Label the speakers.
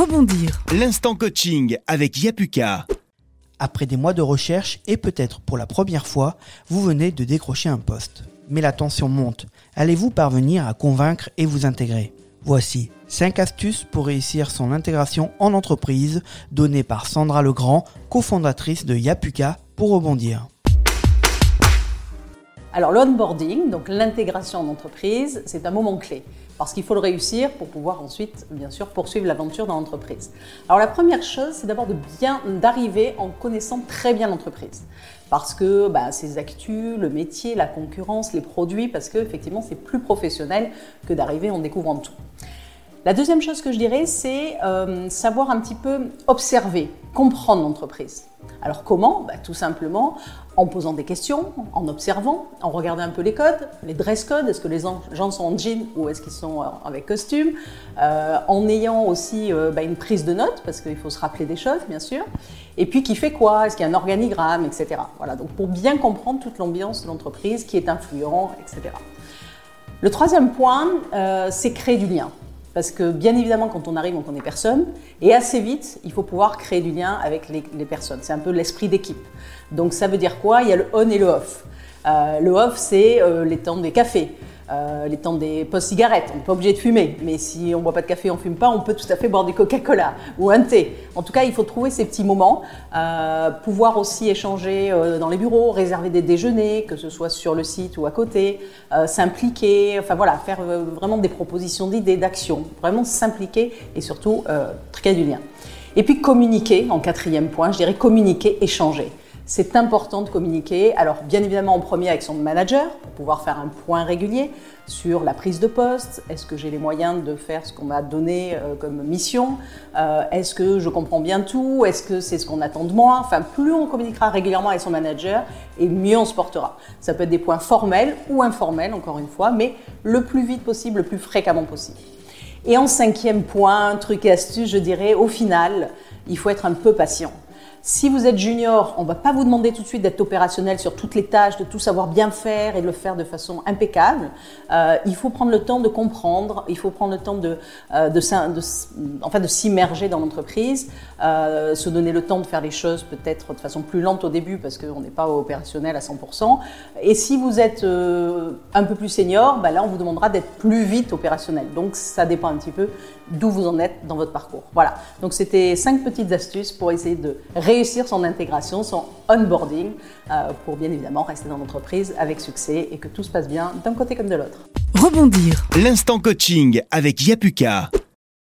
Speaker 1: Rebondir.
Speaker 2: L'instant coaching avec Yapuka.
Speaker 3: Après des mois de recherche et peut-être pour la première fois, vous venez de décrocher un poste. Mais la tension monte. Allez-vous parvenir à convaincre et vous intégrer? Voici 5 astuces pour réussir son intégration en entreprise données par Sandra Legrand, cofondatrice de Yapuka pour rebondir.
Speaker 4: Alors l'onboarding, donc l'intégration en entreprise, c'est un moment clé parce qu'il faut le réussir pour pouvoir ensuite, bien sûr, poursuivre l'aventure dans l'entreprise. Alors la première chose, c'est d'abord de bien d'arriver en connaissant très bien l'entreprise, parce que bah, ses actus, le métier, la concurrence, les produits, parce que effectivement c'est plus professionnel que d'arriver en découvrant tout. La deuxième chose que je dirais, c'est euh, savoir un petit peu observer, comprendre l'entreprise. Alors comment? Bah, Tout simplement en posant des questions, en observant, en regardant un peu les codes, les dress codes, est-ce que les gens sont en jean ou est-ce qu'ils sont euh, avec costume, euh, en ayant aussi bah, une prise de notes, parce qu'il faut se rappeler des choses, bien sûr, et puis qui fait quoi, est-ce qu'il y a un organigramme, etc. Voilà, donc pour bien comprendre toute l'ambiance de l'entreprise, qui est influent, etc. Le troisième point, c'est créer du lien. Parce que bien évidemment, quand on arrive, on connaît personne. Et assez vite, il faut pouvoir créer du lien avec les, personnes. C'est un peu l'esprit d'équipe. Donc ça veut dire quoi? Il y a le on et le off. Euh, le off, c'est euh, les temps des cafés. Euh, les temps des postes cigarettes. On n'est pas obligé de fumer, mais si on ne boit pas de café, on ne fume pas, on peut tout à fait boire du Coca-Cola ou un thé. En tout cas, il faut trouver ces petits moments, euh, pouvoir aussi échanger euh, dans les bureaux, réserver des déjeuners, que ce soit sur le site ou à côté, s'impliquer, enfin voilà, faire vraiment des propositions d'idées, d'actions, vraiment s'impliquer et surtout créer du lien. Et puis communiquer, en quatrième point, je dirais communiquer, échanger. C'est important de communiquer, alors bien évidemment en premier avec son manager pour pouvoir faire un point régulier sur la prise de poste, est-ce que j'ai les moyens de faire ce qu'on m'a donné euh, comme mission, euh, est-ce que je comprends bien tout, est-ce que c'est ce qu'on attend de moi, enfin plus on communiquera régulièrement avec son manager et mieux on se portera. Ça peut être des points formels ou informels encore une fois, mais le plus vite possible, le plus fréquemment possible. Et en cinquième point, truc et astuce, je dirais, au final, il faut être un peu patient. Si vous êtes junior, on ne va pas vous demander tout de suite d'être opérationnel sur toutes les tâches, de tout savoir bien faire et de le faire de façon impeccable. Euh, il faut prendre le temps de comprendre, il faut prendre le temps de, euh, de, de s'immerger dans l'entreprise, euh, se donner le temps de faire les choses peut-être de façon plus lente au début parce qu'on n'est pas opérationnel à 100%. Et si vous êtes un peu plus senior, bah là on vous demandera d'être plus vite opérationnel. Donc ça dépend un petit peu d'où vous en êtes dans votre parcours. Voilà. Donc c'était cinq petites astuces pour essayer de réussir son intégration, son onboarding, euh, pour bien évidemment rester dans l'entreprise avec succès et que tout se passe bien d'un côté comme de l'autre.
Speaker 1: Rebondir.
Speaker 2: L'instant coaching avec Yapuka.